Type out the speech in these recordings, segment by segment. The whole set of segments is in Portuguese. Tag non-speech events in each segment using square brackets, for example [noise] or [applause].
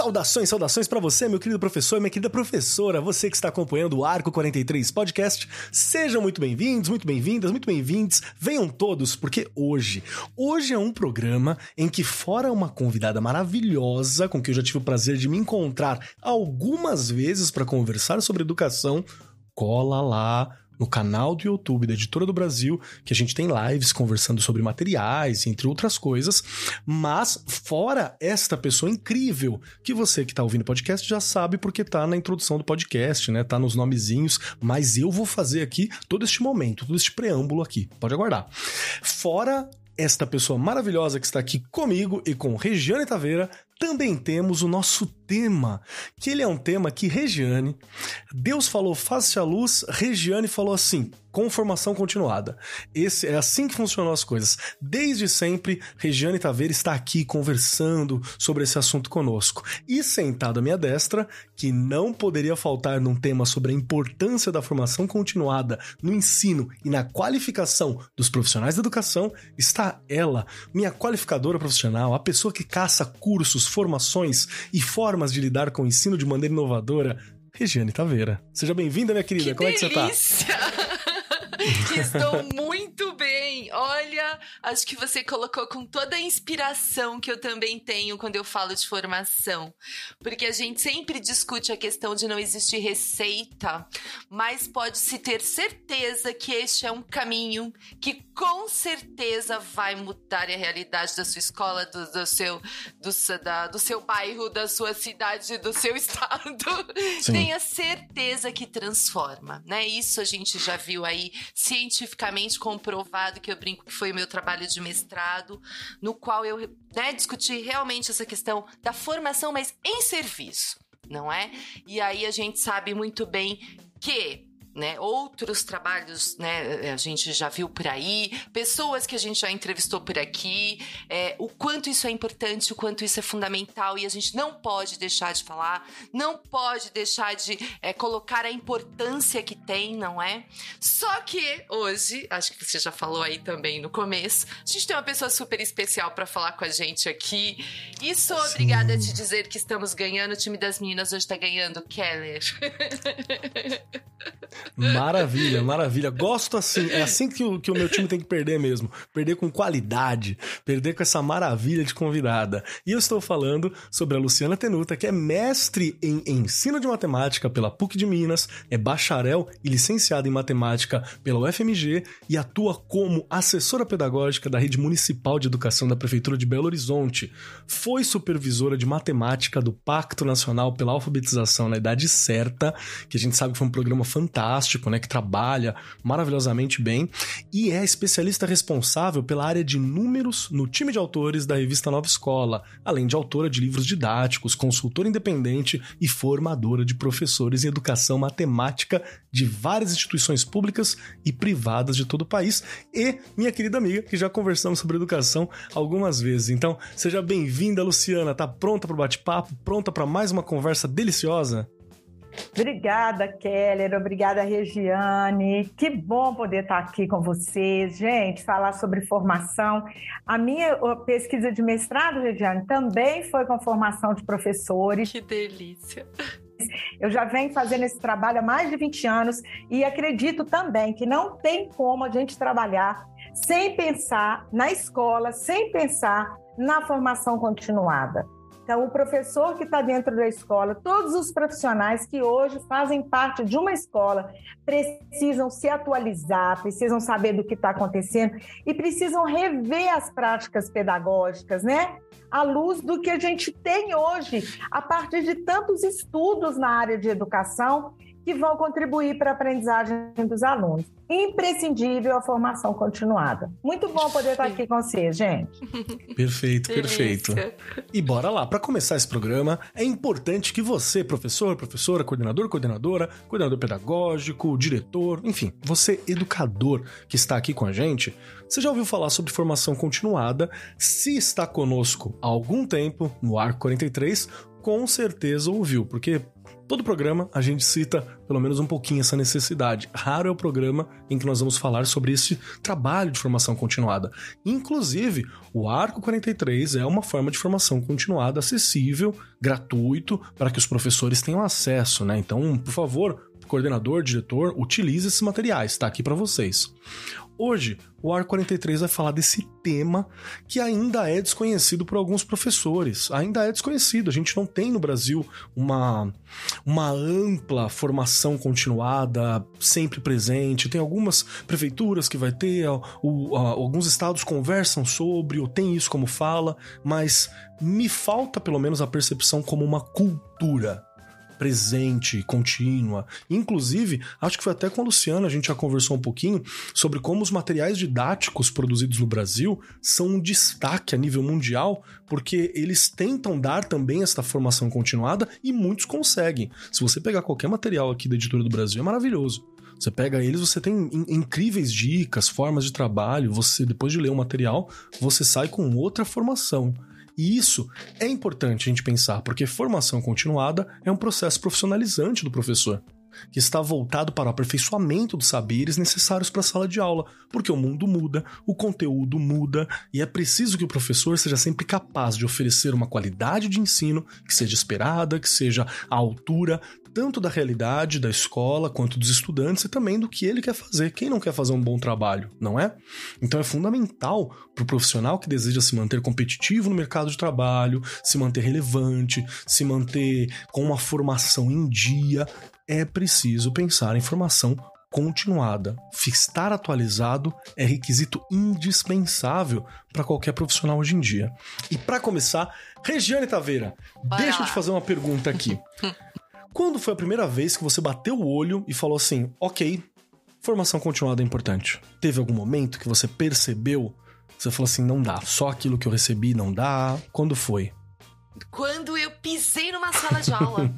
Saudações, saudações para você, meu querido professor, minha querida professora, você que está acompanhando o Arco 43 Podcast. Sejam muito bem-vindos, muito bem-vindas, muito bem-vindos. Venham todos, porque hoje, hoje é um programa em que fora uma convidada maravilhosa com quem eu já tive o prazer de me encontrar algumas vezes para conversar sobre educação, cola lá no canal do YouTube da Editora do Brasil, que a gente tem lives conversando sobre materiais, entre outras coisas. Mas, fora esta pessoa incrível, que você que está ouvindo o podcast já sabe porque tá na introdução do podcast, né? Tá nos nomezinhos, mas eu vou fazer aqui todo este momento, todo este preâmbulo aqui. Pode aguardar. Fora esta pessoa maravilhosa que está aqui comigo e com Regiane Taveira, também temos o nosso tema, que ele é um tema que Regiane, Deus falou face a luz, Regiane falou assim, com formação continuada. Esse é assim que funcionam as coisas. Desde sempre, Regiane Taveira está aqui conversando sobre esse assunto conosco. E sentado à minha destra, que não poderia faltar num tema sobre a importância da formação continuada no ensino e na qualificação dos profissionais da educação, está ela, minha qualificadora profissional, a pessoa que caça cursos, formações e formas de lidar com o ensino de maneira inovadora, Regiane Taveira. Seja bem-vinda, minha querida. Que Como delícia. é que você tá? Estou muito acho que você colocou com toda a inspiração que eu também tenho quando eu falo de formação. Porque a gente sempre discute a questão de não existir receita, mas pode-se ter certeza que este é um caminho que com certeza vai mudar a realidade da sua escola, do, do seu, do, da, do seu bairro, da sua cidade, do seu [laughs] estado. Sim. Tenha certeza que transforma, né? Isso a gente já viu aí cientificamente comprovado que eu brinco que foi o meu trabalho de mestrado, no qual eu né, discuti realmente essa questão da formação, mas em serviço, não é? E aí a gente sabe muito bem que né, outros trabalhos, né, a gente já viu por aí, pessoas que a gente já entrevistou por aqui, é, o quanto isso é importante, o quanto isso é fundamental e a gente não pode deixar de falar, não pode deixar de é, colocar a importância que tem, não é? Só que hoje, acho que você já falou aí também no começo, a gente tem uma pessoa super especial para falar com a gente aqui e sou Sim. obrigada a te dizer que estamos ganhando, o time das meninas hoje tá ganhando, Keller. [laughs] Maravilha, maravilha. Gosto assim. É assim que o, que o meu time tem que perder mesmo. Perder com qualidade. Perder com essa maravilha de convidada. E eu estou falando sobre a Luciana Tenuta, que é mestre em ensino de matemática pela PUC de Minas, é bacharel e licenciada em matemática pela UFMG e atua como assessora pedagógica da Rede Municipal de Educação da Prefeitura de Belo Horizonte. Foi supervisora de matemática do Pacto Nacional pela Alfabetização na Idade Certa, que a gente sabe que foi um programa fantástico, né, que trabalha maravilhosamente bem, e é especialista responsável pela área de números no time de autores da revista Nova Escola, além de autora de livros didáticos, consultora independente e formadora de professores em educação matemática de várias instituições públicas e privadas de todo o país, e minha querida amiga, que já conversamos sobre educação algumas vezes. Então, seja bem-vinda, Luciana. Tá pronta para o bate-papo? Pronta para mais uma conversa deliciosa? Obrigada, Keller. Obrigada, Regiane. Que bom poder estar aqui com vocês. Gente, falar sobre formação. A minha pesquisa de mestrado, Regiane, também foi com formação de professores. Que delícia. Eu já venho fazendo esse trabalho há mais de 20 anos e acredito também que não tem como a gente trabalhar sem pensar na escola, sem pensar na formação continuada. Então, o professor que está dentro da escola, todos os profissionais que hoje fazem parte de uma escola, precisam se atualizar, precisam saber do que está acontecendo e precisam rever as práticas pedagógicas, né? À luz do que a gente tem hoje, a partir de tantos estudos na área de educação que vão contribuir para a aprendizagem dos alunos. Imprescindível a formação continuada. Muito bom poder estar aqui com vocês, gente. [laughs] Perfeito, perfeito. E bora lá, para começar esse programa, é importante que você, professor, professora, coordenador, coordenadora, coordenador pedagógico, diretor, enfim, você educador que está aqui com a gente, você já ouviu falar sobre formação continuada? Se está conosco há algum tempo no Arco 43, com certeza ouviu, porque todo programa a gente cita pelo menos um pouquinho essa necessidade. Raro é o programa em que nós vamos falar sobre esse trabalho de formação continuada. Inclusive, o Arco 43 é uma forma de formação continuada acessível, gratuito, para que os professores tenham acesso, né? Então, por favor, coordenador, diretor, utilize esses materiais, está aqui para vocês. Hoje, o AR 43 vai falar desse tema que ainda é desconhecido por alguns professores. Ainda é desconhecido. A gente não tem no Brasil uma, uma ampla formação continuada, sempre presente. Tem algumas prefeituras que vai ter, alguns estados conversam sobre, ou tem isso como fala, mas me falta pelo menos a percepção como uma cultura presente, contínua. Inclusive, acho que foi até com a Luciana, a gente já conversou um pouquinho sobre como os materiais didáticos produzidos no Brasil são um destaque a nível mundial, porque eles tentam dar também esta formação continuada e muitos conseguem. Se você pegar qualquer material aqui da editora do Brasil, é maravilhoso. Você pega eles, você tem incríveis dicas, formas de trabalho. Você, depois de ler o material, você sai com outra formação. E isso é importante a gente pensar, porque formação continuada é um processo profissionalizante do professor que está voltado para o aperfeiçoamento dos saberes necessários para a sala de aula, porque o mundo muda, o conteúdo muda e é preciso que o professor seja sempre capaz de oferecer uma qualidade de ensino que seja esperada, que seja à altura tanto da realidade da escola quanto dos estudantes e também do que ele quer fazer. Quem não quer fazer um bom trabalho, não é? Então é fundamental para o profissional que deseja se manter competitivo no mercado de trabalho, se manter relevante, se manter com uma formação em dia, é preciso pensar em formação continuada. Estar atualizado é requisito indispensável para qualquer profissional hoje em dia. E para começar, Regiane Taveira, Vai deixa lá. eu te fazer uma pergunta aqui. [laughs] Quando foi a primeira vez que você bateu o olho e falou assim: ok, formação continuada é importante? Teve algum momento que você percebeu? Você falou assim: não dá, só aquilo que eu recebi não dá? Quando foi? quando eu pisei numa sala de aula.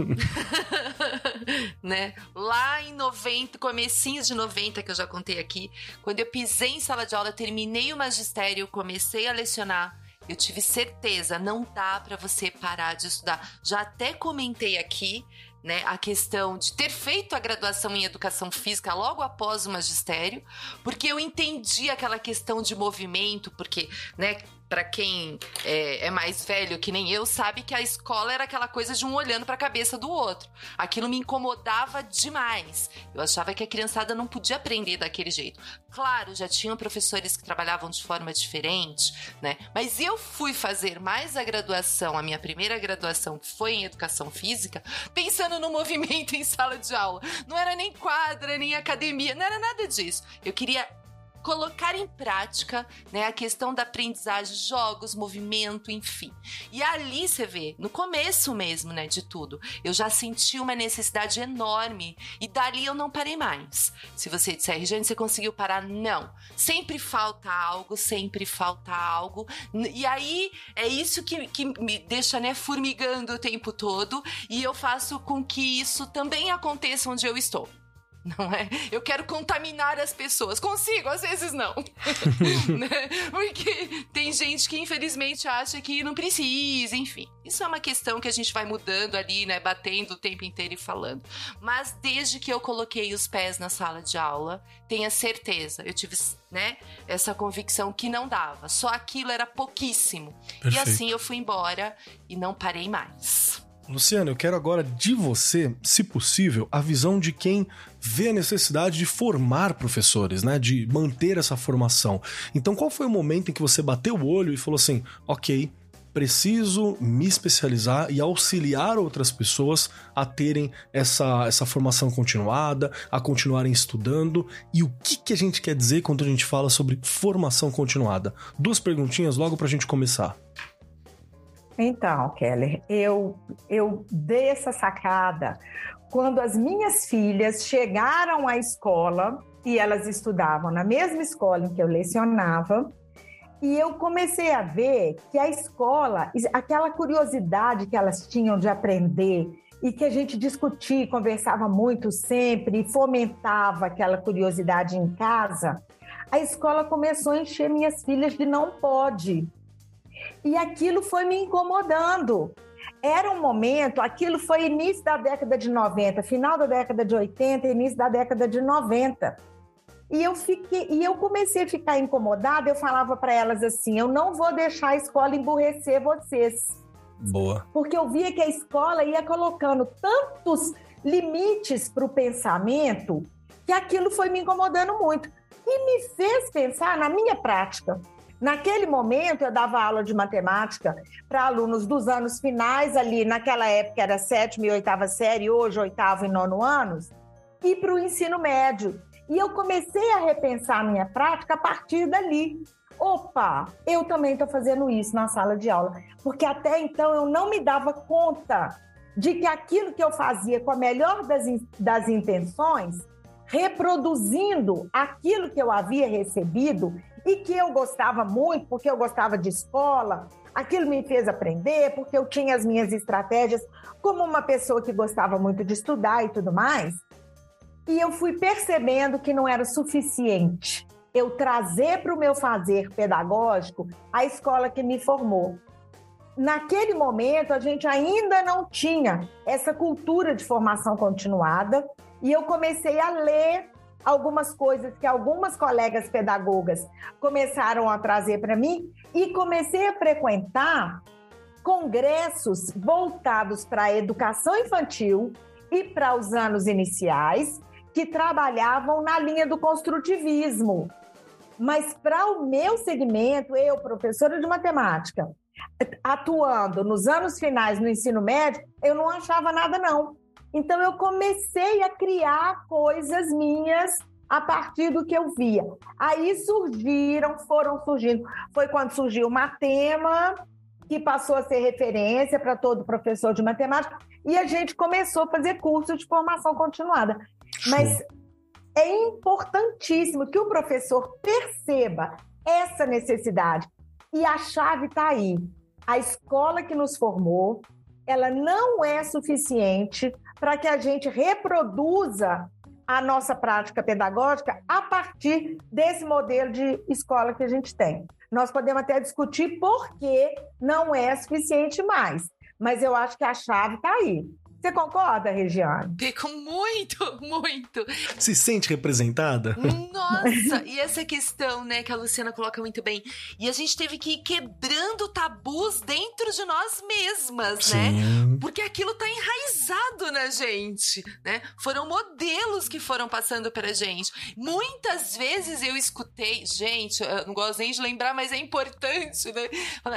[laughs] né? Lá em 90, comecinho de 90, que eu já contei aqui, quando eu pisei em sala de aula, terminei o magistério, comecei a lecionar, eu tive certeza, não dá para você parar de estudar. Já até comentei aqui, né, a questão de ter feito a graduação em educação física logo após o magistério, porque eu entendi aquela questão de movimento, porque, né, para quem é, é, mais velho que nem eu, sabe que a escola era aquela coisa de um olhando para a cabeça do outro. Aquilo me incomodava demais. Eu achava que a criançada não podia aprender daquele jeito. Claro, já tinham professores que trabalhavam de forma diferente, né? Mas eu fui fazer mais a graduação, a minha primeira graduação, que foi em educação física, pensando no movimento [laughs] em sala de aula. Não era nem quadra, nem academia, não era nada disso. Eu queria colocar em prática né, a questão da aprendizagem, jogos, movimento, enfim. E ali você vê, no começo mesmo né, de tudo, eu já senti uma necessidade enorme e dali eu não parei mais. Se você disser, Regiane, você conseguiu parar? Não. Sempre falta algo, sempre falta algo. E aí é isso que, que me deixa né, formigando o tempo todo e eu faço com que isso também aconteça onde eu estou. Não é? Eu quero contaminar as pessoas. Consigo, às vezes não. [laughs] né? Porque tem gente que infelizmente acha que não precisa, enfim. Isso é uma questão que a gente vai mudando ali, né? Batendo o tempo inteiro e falando. Mas desde que eu coloquei os pés na sala de aula, tenha certeza, eu tive, né, essa convicção que não dava. Só aquilo era pouquíssimo. Perfeito. E assim eu fui embora e não parei mais. Luciano, eu quero agora de você, se possível, a visão de quem vê a necessidade de formar professores, né? De manter essa formação. Então, qual foi o momento em que você bateu o olho e falou assim: ok, preciso me especializar e auxiliar outras pessoas a terem essa, essa formação continuada, a continuarem estudando. E o que, que a gente quer dizer quando a gente fala sobre formação continuada? Duas perguntinhas logo para a gente começar. Então, Keller, eu, eu dei essa sacada quando as minhas filhas chegaram à escola e elas estudavam na mesma escola em que eu lecionava. E eu comecei a ver que a escola, aquela curiosidade que elas tinham de aprender e que a gente discutia, conversava muito sempre e fomentava aquela curiosidade em casa, a escola começou a encher minhas filhas de não pode, e aquilo foi me incomodando. era um momento, aquilo foi início da década de 90, final da década de 80, início da década de 90. E eu fiquei, e eu comecei a ficar incomodada, eu falava para elas assim: "Eu não vou deixar a escola emburrecer vocês". Boa. Porque eu via que a escola ia colocando tantos limites para o pensamento que aquilo foi me incomodando muito e me fez pensar na minha prática. Naquele momento, eu dava aula de matemática para alunos dos anos finais, ali, naquela época era sétima e oitava série, hoje oitavo e nono anos, e para o ensino médio. E eu comecei a repensar a minha prática a partir dali. Opa, eu também estou fazendo isso na sala de aula, porque até então eu não me dava conta de que aquilo que eu fazia com a melhor das, das intenções, reproduzindo aquilo que eu havia recebido e que eu gostava muito, porque eu gostava de escola, aquilo me fez aprender, porque eu tinha as minhas estratégias como uma pessoa que gostava muito de estudar e tudo mais. E eu fui percebendo que não era suficiente eu trazer para o meu fazer pedagógico a escola que me formou. Naquele momento, a gente ainda não tinha essa cultura de formação continuada, e eu comecei a ler algumas coisas que algumas colegas pedagogas começaram a trazer para mim e comecei a frequentar congressos voltados para a educação infantil e para os anos iniciais, que trabalhavam na linha do construtivismo. Mas para o meu segmento, eu, professora de matemática, atuando nos anos finais no ensino médio, eu não achava nada não. Então eu comecei a criar coisas minhas a partir do que eu via. Aí surgiram, foram surgindo. Foi quando surgiu o Matema, que passou a ser referência para todo professor de matemática, e a gente começou a fazer curso de formação continuada. Mas é importantíssimo que o professor perceba essa necessidade. E a chave está aí. A escola que nos formou, ela não é suficiente para que a gente reproduza a nossa prática pedagógica a partir desse modelo de escola que a gente tem. Nós podemos até discutir por que não é suficiente mais, mas eu acho que a chave está aí. Você concorda, Regiane? Fico muito, muito. Se sente representada? Nossa, [laughs] e essa questão, né, que a Luciana coloca muito bem. E a gente teve que ir quebrando tabus dentro de nós mesmas, né? Sim. né? Porque aquilo tá enraizado na gente, né? Foram modelos que foram passando pra gente. Muitas vezes eu escutei, gente, eu não gosto nem de lembrar, mas é importante, né?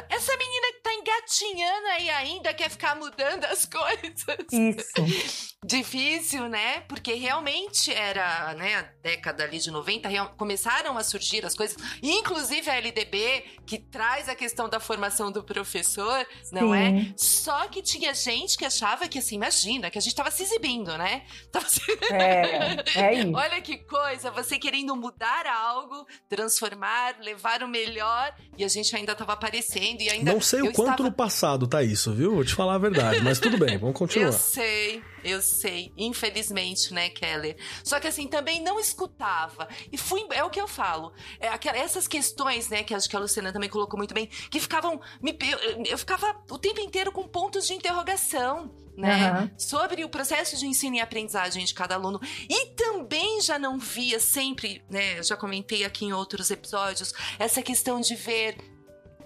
Essa menina que tá engatinhando aí ainda quer ficar mudando as [laughs] coisas. Isso. [laughs] Difícil, né? Porque realmente era, né, a década ali de 90, começaram a surgir as coisas, inclusive a LDB, que traz a questão da formação do professor, não é? Sim. é? Só que tinha gente que achava que, assim, imagina, que a gente tava se exibindo, né? [laughs] Tava se... É, é isso. Olha que coisa, você querendo mudar algo, transformar, levar o melhor, e a gente ainda tava aparecendo e ainda... Não sei o quanto estava... no passado tá isso, viu? Vou te falar a verdade, mas tudo bem, vamos continuar. [laughs] Eu sei, eu sei. Infelizmente, né, Keller? Só que assim, também não escutava. E fui. É o que eu falo. É, aquelas, essas questões, né, que acho que a Luciana também colocou muito bem, que ficavam. Me, eu, eu ficava o tempo inteiro com pontos de interrogação. Né? Uhum. Sobre o processo de ensino e aprendizagem de cada aluno. E também já não via sempre, né? Já comentei aqui em outros episódios, essa questão de ver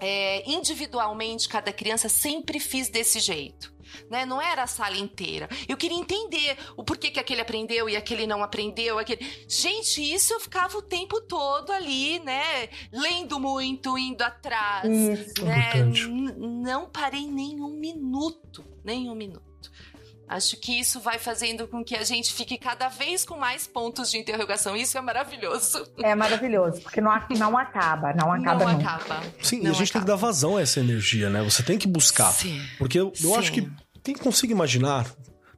é, individualmente cada criança, sempre fiz desse jeito né? Não era a sala inteira. Eu queria entender o porquê que aquele aprendeu e aquele não aprendeu. Aquele... Gente, isso eu ficava o tempo todo ali, né? Lendo muito, indo atrás. Isso. Né? Não parei nem um minuto. Nem um minuto. Acho que isso vai fazendo com que a gente fique cada vez com mais pontos de interrogação. Isso é maravilhoso. É maravilhoso, porque não, não acaba, não acaba Não nunca. acaba. Sim, não e a gente acaba. tem que dar vazão a essa energia, né? Você tem que buscar. Sim. Porque eu, eu acho que quem consiga imaginar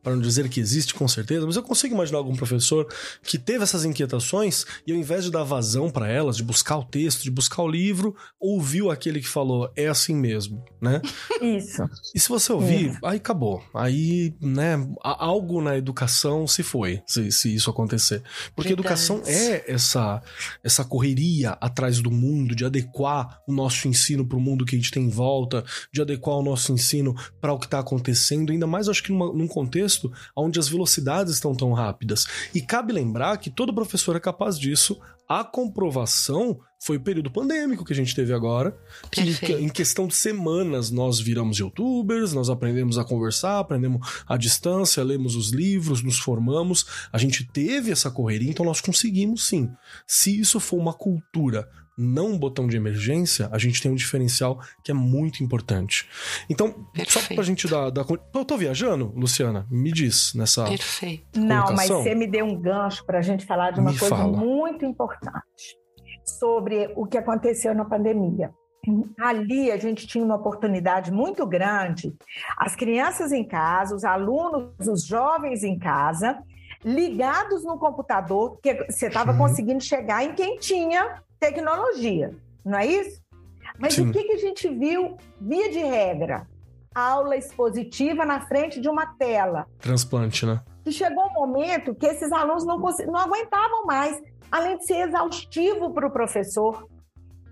para não dizer que existe com certeza, mas eu consigo imaginar algum professor que teve essas inquietações e ao invés de dar vazão para elas, de buscar o texto, de buscar o livro, ouviu aquele que falou, é assim mesmo, né? [laughs] Isso. E se você ouvir, Isso. aí acabou. Aí, né, algo na educação se foi, se, se isso acontecer. Porque Verdade. educação é essa essa correria atrás do mundo, de adequar o nosso ensino para o mundo que a gente tem em volta, de adequar o nosso ensino para o que está acontecendo, ainda mais acho que numa, num contexto onde as velocidades estão tão rápidas. E cabe lembrar que todo professor é capaz disso. A comprovação foi o período pandêmico que a gente teve agora, que em questão de semanas nós viramos youtubers, nós aprendemos a conversar, aprendemos à distância, lemos os livros, nos formamos, a gente teve essa correria, então nós conseguimos sim. Se isso for uma cultura não um botão de emergência, a gente tem um diferencial que é muito importante. Então, Perfeito. só pra gente dar. dar... Eu tô viajando, Luciana? Me diz nessa. Perfeito. Não, mas você me deu um gancho pra gente falar de uma me coisa fala. muito importante sobre o que aconteceu na pandemia. Ali a gente tinha uma oportunidade muito grande, as crianças em casa, os alunos, os jovens em casa, ligados no computador, porque você estava conseguindo chegar em quem tinha tecnologia, não é isso? Mas Sim. o que, que a gente viu, via de regra? Aula expositiva na frente de uma tela. Transplante, né? E chegou um momento que esses alunos não, não aguentavam mais, além de ser exaustivo para o professor.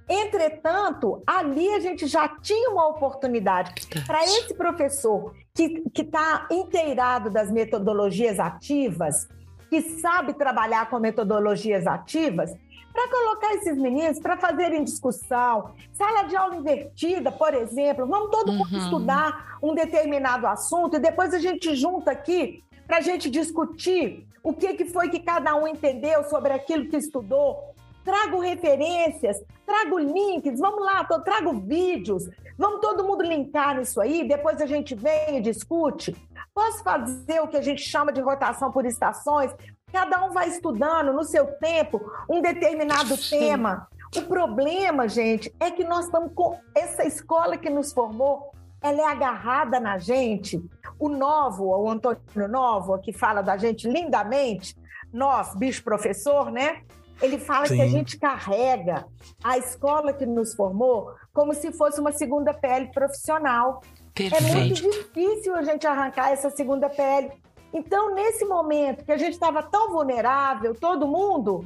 Entretanto, ali a gente já tinha uma oportunidade para esse professor que está inteirado das metodologias ativas, que sabe trabalhar com metodologias ativas, para colocar esses meninos para fazerem discussão, sala de aula invertida, por exemplo, vamos todo mundo uhum. estudar um determinado assunto e depois a gente junta aqui para a gente discutir o que, que foi que cada um entendeu sobre aquilo que estudou. Trago referências, trago links, vamos lá, trago vídeos, vamos todo mundo linkar nisso aí, depois a gente vem e discute. Posso fazer o que a gente chama de rotação por estações? Cada um vai estudando no seu tempo um determinado tema. O problema, gente, é que nós estamos com essa escola que nos formou, ela é agarrada na gente. O Novo, o Antônio Novo, que fala da gente lindamente, nós, bicho professor, né? Ele fala Sim. que a gente carrega a escola que nos formou como se fosse uma segunda pele profissional. Perfeito. É muito difícil a gente arrancar essa segunda pele. Então, nesse momento que a gente estava tão vulnerável, todo mundo,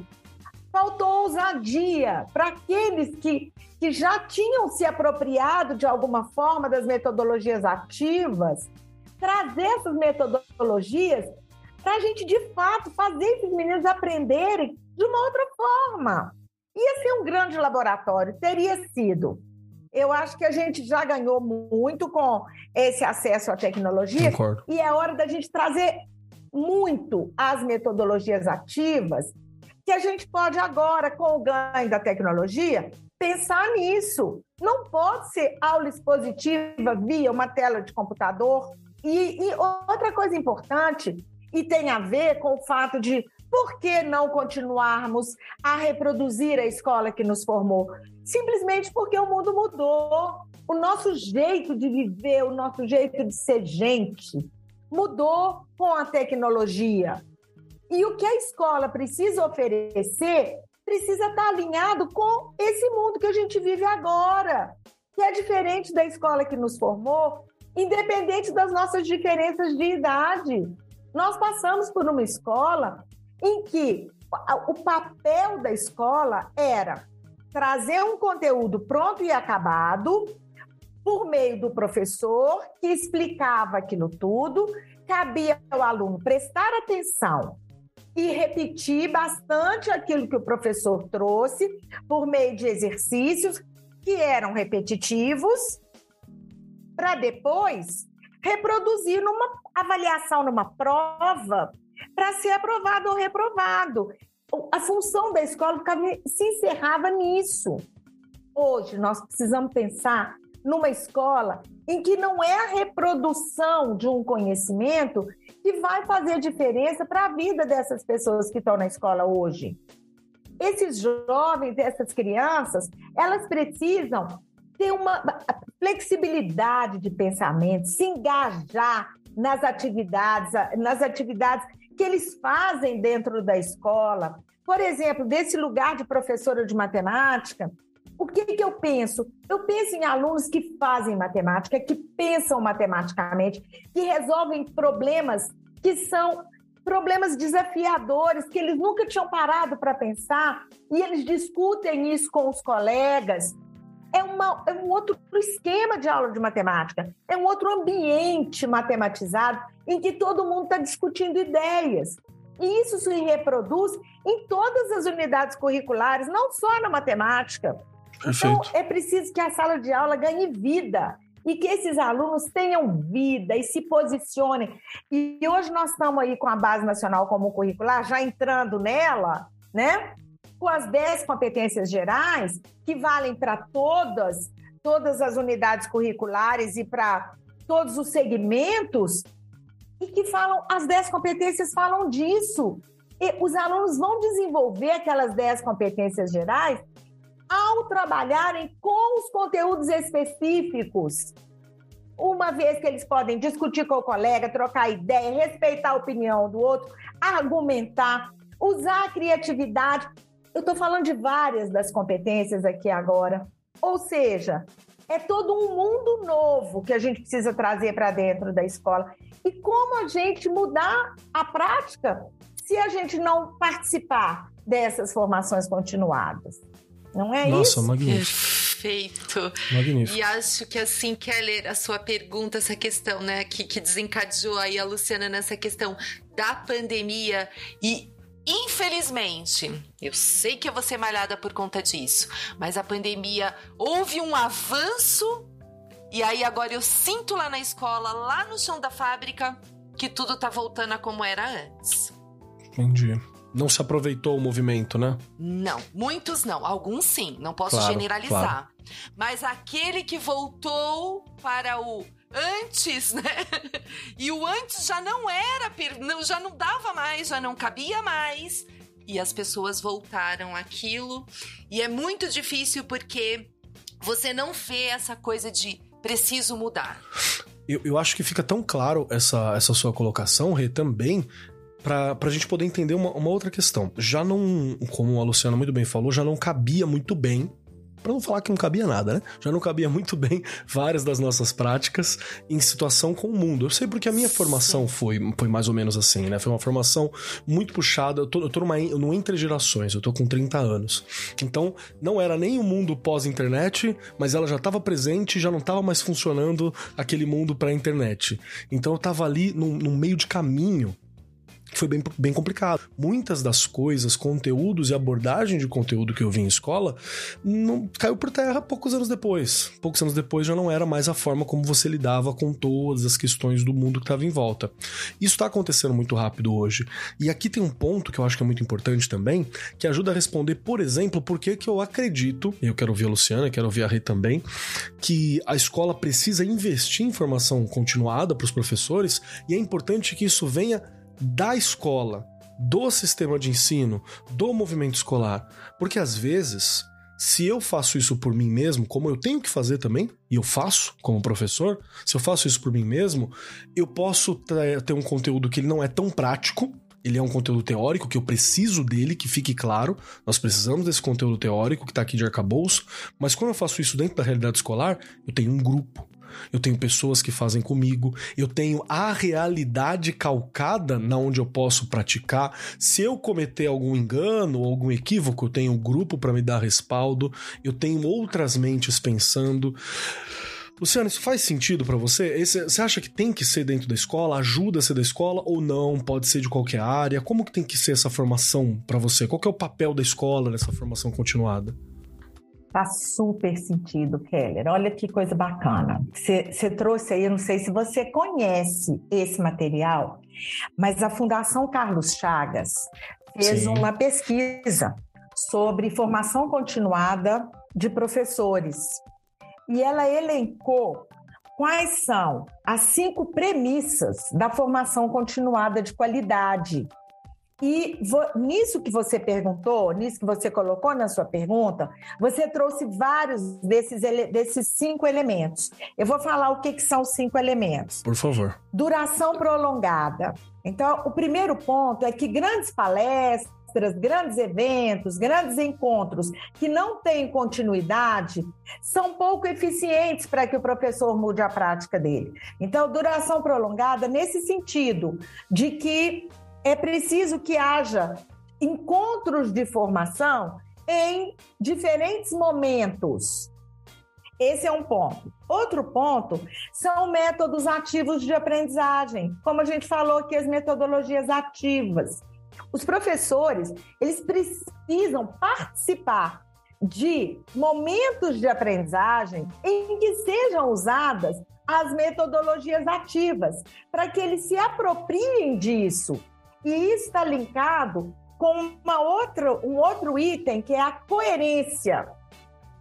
faltou ousadia para aqueles que, que já tinham se apropriado de alguma forma das metodologias ativas, trazer essas metodologias para a gente, de fato, fazer esses meninos aprenderem de uma outra forma. Ia ser um grande laboratório, teria sido. Eu acho que a gente já ganhou muito com esse acesso à tecnologia Concordo. e é hora da gente trazer muito as metodologias ativas que a gente pode agora, com o ganho da tecnologia, pensar nisso. Não pode ser aula expositiva via uma tela de computador. E, e outra coisa importante, e tem a ver com o fato de por que não continuarmos a reproduzir a escola que nos formou? Simplesmente porque o mundo mudou. O nosso jeito de viver, o nosso jeito de ser gente mudou com a tecnologia. E o que a escola precisa oferecer precisa estar alinhado com esse mundo que a gente vive agora, que é diferente da escola que nos formou, independente das nossas diferenças de idade. Nós passamos por uma escola em que o papel da escola era trazer um conteúdo pronto e acabado por meio do professor que explicava aquilo tudo, cabia ao aluno prestar atenção e repetir bastante aquilo que o professor trouxe por meio de exercícios que eram repetitivos, para depois reproduzir numa avaliação, numa prova para ser aprovado ou reprovado. A função da escola se encerrava nisso. Hoje, nós precisamos pensar numa escola em que não é a reprodução de um conhecimento que vai fazer diferença para a vida dessas pessoas que estão na escola hoje. Esses jovens, essas crianças, elas precisam ter uma flexibilidade de pensamento, se engajar nas atividades, nas atividades que eles fazem dentro da escola. Por exemplo, desse lugar de professora de matemática, o que, que eu penso? Eu penso em alunos que fazem matemática, que pensam matematicamente, que resolvem problemas que são problemas desafiadores, que eles nunca tinham parado para pensar, e eles discutem isso com os colegas. É, uma, é um outro esquema de aula de matemática, é um outro ambiente matematizado em que todo mundo está discutindo ideias. E isso se reproduz em todas as unidades curriculares, não só na matemática. Perfeito. Então, é preciso que a sala de aula ganhe vida e que esses alunos tenham vida e se posicionem. E hoje nós estamos aí com a Base Nacional Comum Curricular, já entrando nela, né? Com as 10 competências gerais, que valem para todas, todas as unidades curriculares e para todos os segmentos, e que falam, as 10 competências falam disso. E os alunos vão desenvolver aquelas 10 competências gerais ao trabalharem com os conteúdos específicos. Uma vez que eles podem discutir com o colega, trocar ideia, respeitar a opinião do outro, argumentar, usar a criatividade. Eu estou falando de várias das competências aqui agora. Ou seja, é todo um mundo novo que a gente precisa trazer para dentro da escola. E como a gente mudar a prática se a gente não participar dessas formações continuadas? Não é Nossa, isso? Nossa, magnífico. Perfeito. Magnífico. E acho que assim, Keller, a sua pergunta, essa questão, né, que, que desencadeou aí a Luciana nessa questão da pandemia e Infelizmente, eu sei que eu vou ser malhada por conta disso, mas a pandemia houve um avanço e aí agora eu sinto lá na escola, lá no chão da fábrica, que tudo tá voltando a como era antes. Entendi não se aproveitou o movimento, né? Não, muitos não. Alguns sim, não posso claro, generalizar. Claro. Mas aquele que voltou para o antes, né? [laughs] E o antes já não era, já não dava mais, já não cabia mais. E as pessoas voltaram aquilo. E é muito difícil porque você não vê essa coisa de preciso mudar. Eu, eu acho que fica tão claro essa, essa sua colocação, Rê, também, para a gente poder entender uma, uma, outra questão. Já não, como a Luciana muito bem falou, já não cabia muito bem. Para não falar que não cabia nada, né? Já não cabia muito [laughs] bem várias das nossas práticas em situação com o mundo. Eu sei porque a minha formação foi, foi mais ou menos assim, né? Foi uma formação muito puxada. Eu tô, eu tô numa, no Entre Gerações, eu tô com 30 anos. Então, não era nem o mundo pós-internet, mas ela já estava presente e já não estava mais funcionando aquele mundo pré-internet. Então, eu tava ali no, no meio de caminho foi bem, bem complicado. Muitas das coisas, conteúdos e abordagem de conteúdo que eu vi em escola, não, caiu por terra poucos anos depois. Poucos anos depois já não era mais a forma como você lidava com todas as questões do mundo que estava em volta. Isso está acontecendo muito rápido hoje. E aqui tem um ponto que eu acho que é muito importante também, que ajuda a responder, por exemplo, por que, que eu acredito, e eu quero ouvir a Luciana, quero ouvir a Rei também, que a escola precisa investir em formação continuada para os professores e é importante que isso venha da escola, do sistema de ensino, do movimento escolar. Porque às vezes, se eu faço isso por mim mesmo, como eu tenho que fazer também, e eu faço como professor, se eu faço isso por mim mesmo, eu posso ter um conteúdo que ele não é tão prático, ele é um conteúdo teórico que eu preciso dele, que fique claro. Nós precisamos desse conteúdo teórico que está aqui de arcabouço, mas quando eu faço isso dentro da realidade escolar, eu tenho um grupo eu tenho pessoas que fazem comigo, eu tenho a realidade calcada na onde eu posso praticar. Se eu cometer algum engano ou algum equívoco, eu tenho um grupo para me dar respaldo, eu tenho outras mentes pensando. Luciano, isso faz sentido para você? Esse, você acha que tem que ser dentro da escola? Ajuda a ser da escola ou não? Pode ser de qualquer área? Como que tem que ser essa formação para você? Qual é o papel da escola nessa formação continuada? Faz super sentido, Keller. Olha que coisa bacana. Você trouxe aí, eu não sei se você conhece esse material, mas a Fundação Carlos Chagas fez Sim. uma pesquisa sobre formação continuada de professores. E ela elencou quais são as cinco premissas da formação continuada de qualidade. E nisso que você perguntou, nisso que você colocou na sua pergunta, você trouxe vários desses, desses cinco elementos. Eu vou falar o que, que são os cinco elementos. Por favor. Duração prolongada. Então, o primeiro ponto é que grandes palestras, grandes eventos, grandes encontros que não têm continuidade são pouco eficientes para que o professor mude a prática dele. Então, duração prolongada nesse sentido de que é preciso que haja encontros de formação em diferentes momentos. Esse é um ponto. Outro ponto são métodos ativos de aprendizagem, como a gente falou aqui, as metodologias ativas. Os professores, eles precisam participar de momentos de aprendizagem em que sejam usadas as metodologias ativas, para que eles se apropriem disso. E isso está linkado com uma outra, um outro item que é a coerência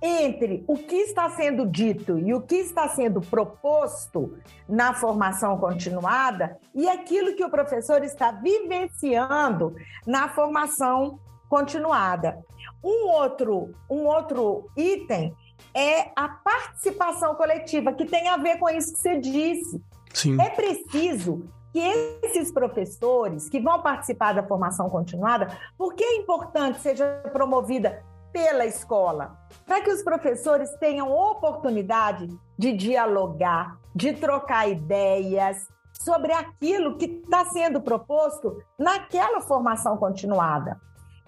entre o que está sendo dito e o que está sendo proposto na formação continuada e aquilo que o professor está vivenciando na formação continuada. Um outro, um outro item é a participação coletiva, que tem a ver com isso que você disse. Sim. É preciso que esses professores que vão participar da formação continuada, por que é importante seja promovida pela escola? Para que os professores tenham oportunidade de dialogar, de trocar ideias sobre aquilo que está sendo proposto naquela formação continuada.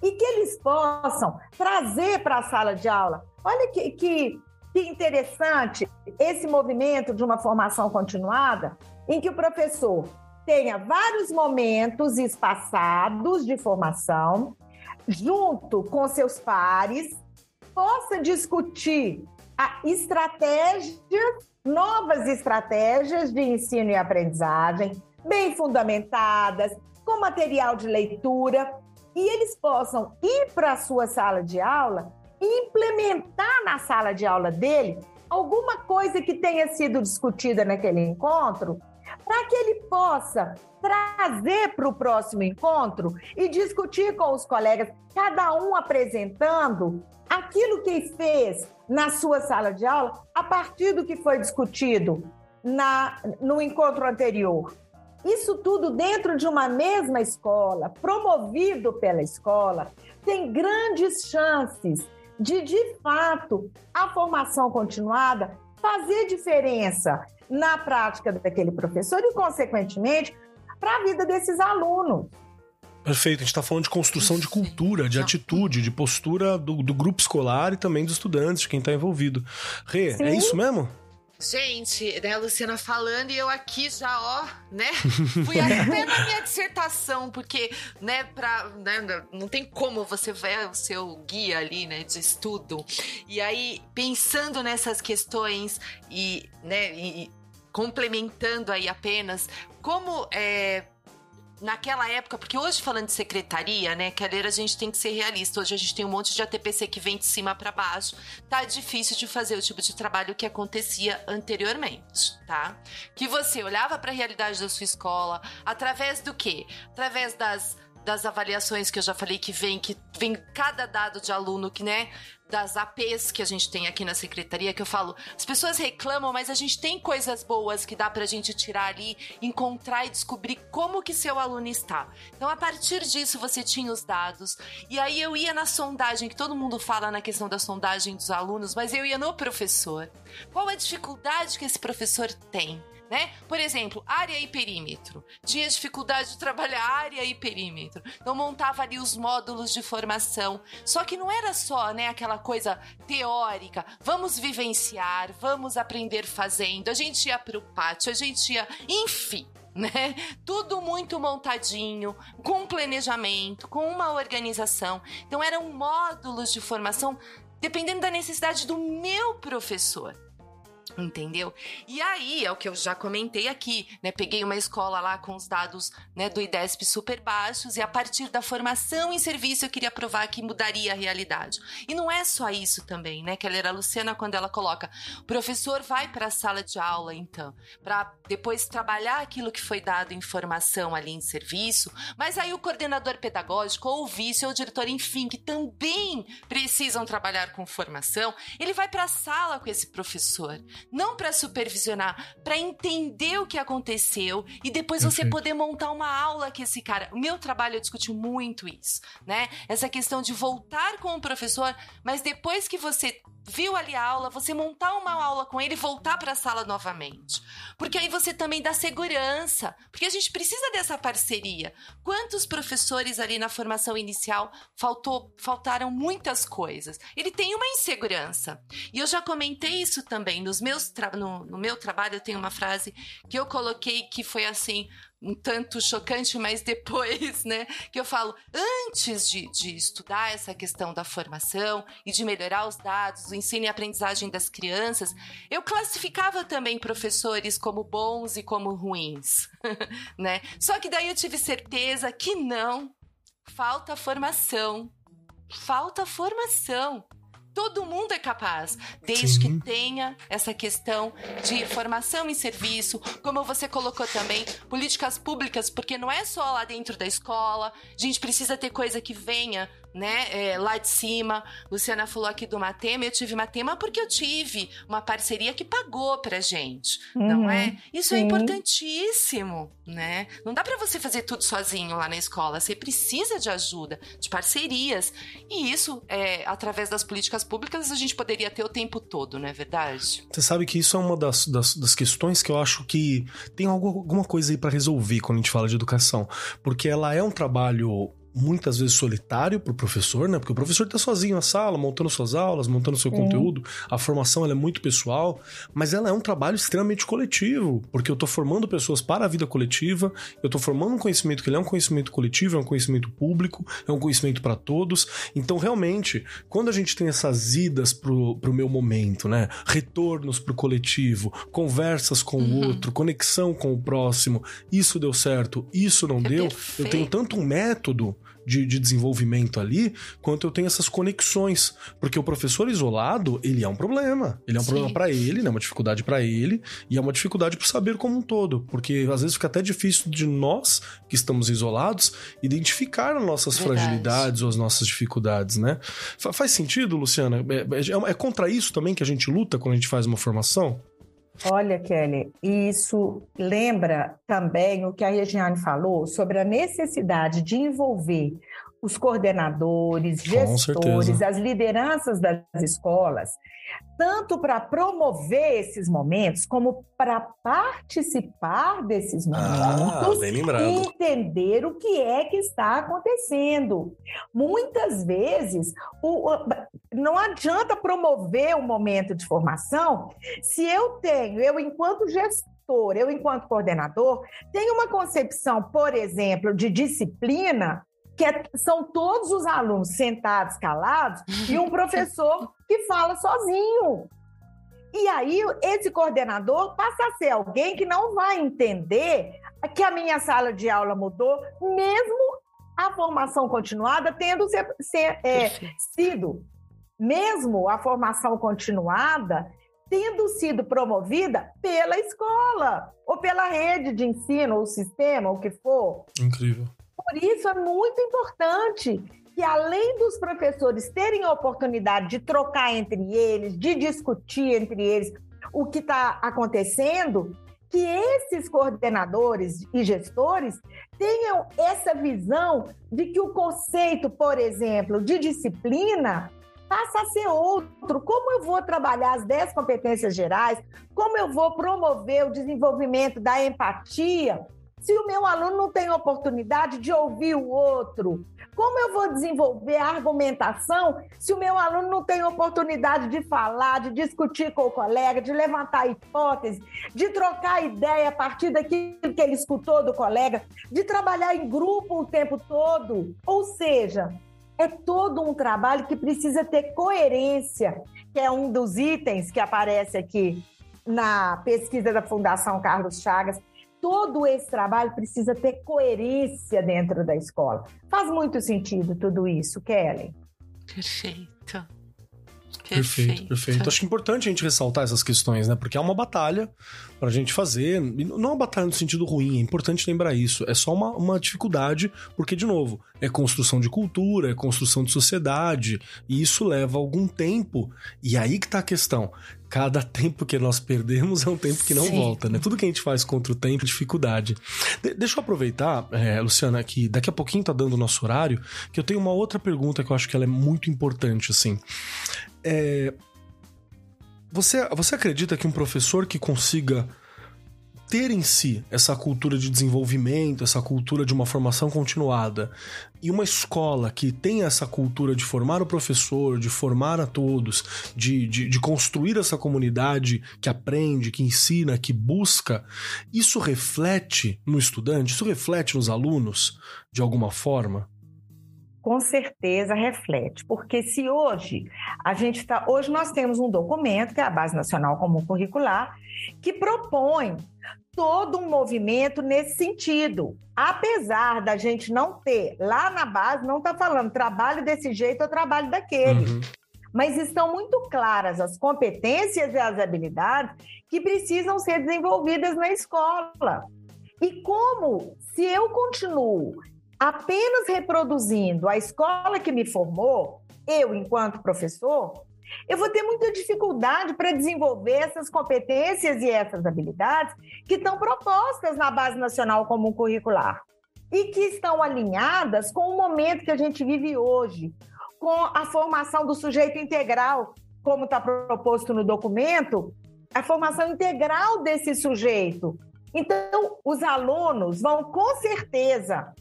E que eles possam trazer para a sala de aula. Olha que, que, que interessante esse movimento de uma formação continuada, em que o professor tenha vários momentos espaçados de formação, junto com seus pares, possa discutir a estratégias, novas estratégias de ensino e aprendizagem, bem fundamentadas, com material de leitura, e eles possam ir para a sua sala de aula e implementar na sala de aula dele alguma coisa que tenha sido discutida naquele encontro para que ele possa trazer para o próximo encontro e discutir com os colegas, cada um apresentando aquilo que fez na sua sala de aula a partir do que foi discutido na, no encontro anterior. Isso tudo dentro de uma mesma escola, promovido pela escola, tem grandes chances de, de fato, a formação continuada fazer diferença na prática daquele professor e, consequentemente, para a vida desses alunos. Perfeito, a gente está falando de construção de cultura, de atitude, de postura do, do grupo escolar e também dos estudantes, de quem está envolvido. Rê, é Sim. é isso mesmo? Gente, né, a Luciana falando e eu aqui já, ó, né? [laughs] Fui até na minha dissertação, porque, né, pra, né, não tem como você ver o seu guia ali, né, de estudo. E aí, pensando nessas questões e, né, e complementando aí apenas, como é, naquela época, porque hoje falando de secretaria, né, Keller, a gente tem que ser realista. Hoje a gente tem um monte de ATPC que vem de cima para baixo. Tá difícil de fazer o tipo de trabalho que acontecia anteriormente, tá? Que você olhava para a realidade da sua escola através do quê? Através das das avaliações que eu já falei que vem, que vem cada dado de aluno que, né, das APs que a gente tem aqui na secretaria, que eu falo, as pessoas reclamam, mas a gente tem coisas boas que dá pra gente tirar ali, encontrar e descobrir como que seu aluno está. Então, a partir disso, você tinha os dados, e aí eu ia na sondagem, que todo mundo fala na questão da sondagem dos alunos, mas eu ia no professor. Qual a dificuldade que esse professor tem? Né? Por exemplo, área e perímetro. Tinha dificuldade de trabalhar área e perímetro. Então montava ali os módulos de formação. Só que não era só, né, aquela coisa teórica. Vamos vivenciar, vamos aprender fazendo. A gente ia para o pátio, a gente ia, enfim, né? Tudo muito montadinho, com planejamento, com uma organização. Então eram módulos de formação dependendo da necessidade do meu professor. Entendeu? E aí, é o que eu já comentei aqui, né? Peguei uma escola lá com os dados né, do IDESP super baixos e a partir da formação em serviço eu queria provar que mudaria a realidade. E não é só isso também, né? Era a Luciana quando ela coloca, o professor vai para a sala de aula, então, para depois trabalhar aquilo que foi dado em formação ali em serviço, mas aí o coordenador pedagógico ou o vice ou o diretor, enfim, que também precisam trabalhar com formação, ele vai para a sala com esse professor não para supervisionar, para entender o que aconteceu e depois Perfeito. você poder montar uma aula que esse cara. O meu trabalho eu discuti muito isso, né? Essa questão de voltar com o professor, mas depois que você viu ali a aula, você montar uma aula com ele e voltar para a sala novamente. Porque aí você também dá segurança, porque a gente precisa dessa parceria. Quantos professores ali na formação inicial faltou, faltaram muitas coisas. Ele tem uma insegurança. E eu já comentei isso também nos meus no, no meu trabalho eu tenho uma frase que eu coloquei que foi assim, um tanto chocante, mas depois, né, que eu falo, antes de, de estudar essa questão da formação e de melhorar os dados, o ensino e aprendizagem das crianças, eu classificava também professores como bons e como ruins, [laughs] né? Só que daí eu tive certeza que não, falta formação, falta formação todo mundo é capaz, desde Sim. que tenha essa questão de formação em serviço, como você colocou também, políticas públicas, porque não é só lá dentro da escola, a gente precisa ter coisa que venha né, é, lá de cima. Luciana falou aqui do Matema, eu tive Matema porque eu tive uma parceria que pagou pra gente, uhum, não é? Isso é sim. é importantíssimo, né? Não dá para você fazer tudo sozinho lá na escola, você precisa de ajuda, de parcerias. E isso, é, através das políticas públicas, a gente poderia ter o tempo todo, não é verdade? Você sabe que isso é uma das, das, das questões que eu acho que tem alguma coisa aí para resolver quando a gente fala de educação, porque ela é um trabalho muitas vezes solitário para o professor, né? Porque o professor está sozinho na sala, montando suas aulas, montando seu conteúdo. A formação ela é muito pessoal, mas ela é um trabalho extremamente coletivo, porque eu estou formando pessoas para a vida coletiva, eu estou formando um conhecimento que ele é um conhecimento coletivo, é um conhecimento público, é um conhecimento para todos. Então, realmente, quando a gente tem essas idas pro, pro meu momento, né? Retornos pro coletivo, conversas com uhum. o outro, conexão com o próximo, isso deu certo, isso não é deu. Perfeito. Eu tenho tanto um método de, de desenvolvimento ali, quanto eu tenho essas conexões. Porque o professor isolado, ele é um problema. Ele é um Sim. problema para ele, né? Uma dificuldade para ele e é uma dificuldade para saber como um todo. Porque às vezes fica até difícil de nós, que estamos isolados, identificar as nossas Verdade. fragilidades ou as nossas dificuldades, né? Faz sentido, Luciana? É, é, é contra isso também que a gente luta quando a gente faz uma formação? Olha, Kelly, isso lembra também o que a Regiane falou sobre a necessidade de envolver os coordenadores, gestores, as lideranças das escolas, tanto para promover esses momentos, como para participar desses ah, momentos ah, e entender o que é que está acontecendo. Muitas vezes, o, não adianta promover o um momento de formação se eu tenho, eu enquanto gestor, eu enquanto coordenador, tenho uma concepção, por exemplo, de disciplina que é, são todos os alunos sentados, calados, e um [laughs] professor que fala sozinho. E aí, esse coordenador passa a ser alguém que não vai entender que a minha sala de aula mudou, mesmo a formação continuada tendo ser, ser, é, sido, mesmo a formação continuada tendo sido promovida pela escola, ou pela rede de ensino, ou sistema, ou o que for. Incrível. Por isso é muito importante que, além dos professores terem a oportunidade de trocar entre eles, de discutir entre eles o que está acontecendo, que esses coordenadores e gestores tenham essa visão de que o conceito, por exemplo, de disciplina passa a ser outro. Como eu vou trabalhar as 10 competências gerais? Como eu vou promover o desenvolvimento da empatia? Se o meu aluno não tem oportunidade de ouvir o outro? Como eu vou desenvolver a argumentação se o meu aluno não tem oportunidade de falar, de discutir com o colega, de levantar hipótese, de trocar ideia a partir daquilo que ele escutou do colega, de trabalhar em grupo o tempo todo? Ou seja, é todo um trabalho que precisa ter coerência, que é um dos itens que aparece aqui na pesquisa da Fundação Carlos Chagas. Todo esse trabalho precisa ter coerência dentro da escola. Faz muito sentido tudo isso, Kelly. Perfeito. Perfeito, perfeito. Acho importante a gente ressaltar essas questões, né? Porque é uma batalha pra gente fazer. Não é uma batalha no sentido ruim, é importante lembrar isso. É só uma, uma dificuldade, porque, de novo, é construção de cultura, é construção de sociedade, e isso leva algum tempo. E aí que tá a questão. Cada [laughs] tempo que nós perdemos é um tempo que não Sim. volta, né? Tudo que a gente faz contra o tempo é dificuldade. De deixa eu aproveitar, é, Luciana, que daqui a pouquinho tá dando o nosso horário, que eu tenho uma outra pergunta que eu acho que ela é muito importante, assim. É, você, você acredita que um professor que consiga ter em si essa cultura de desenvolvimento, essa cultura de uma formação continuada, e uma escola que tem essa cultura de formar o professor, de formar a todos, de, de, de, construir essa comunidade que aprende, que ensina, que busca, isso reflete no estudante, isso reflete nos alunos de alguma forma? Com certeza reflete, porque se hoje a gente está, hoje nós temos um documento que é a Base Nacional Comum Curricular que propõe todo um movimento nesse sentido. Apesar da gente não ter lá na base, não está falando trabalho desse jeito ou trabalho daquele. Uhum. Mas estão muito claras as competências e as habilidades que precisam ser desenvolvidas na escola. E como, se eu continuo apenas reproduzindo a escola que me formou, eu, enquanto professor, eu vou ter muita dificuldade para desenvolver essas competências e essas habilidades que estão propostas na Base Nacional Comum Curricular e que estão alinhadas com o momento que a gente vive hoje, com a formação do sujeito integral, como está proposto no documento, a formação integral desse sujeito. Então, os alunos vão com certeza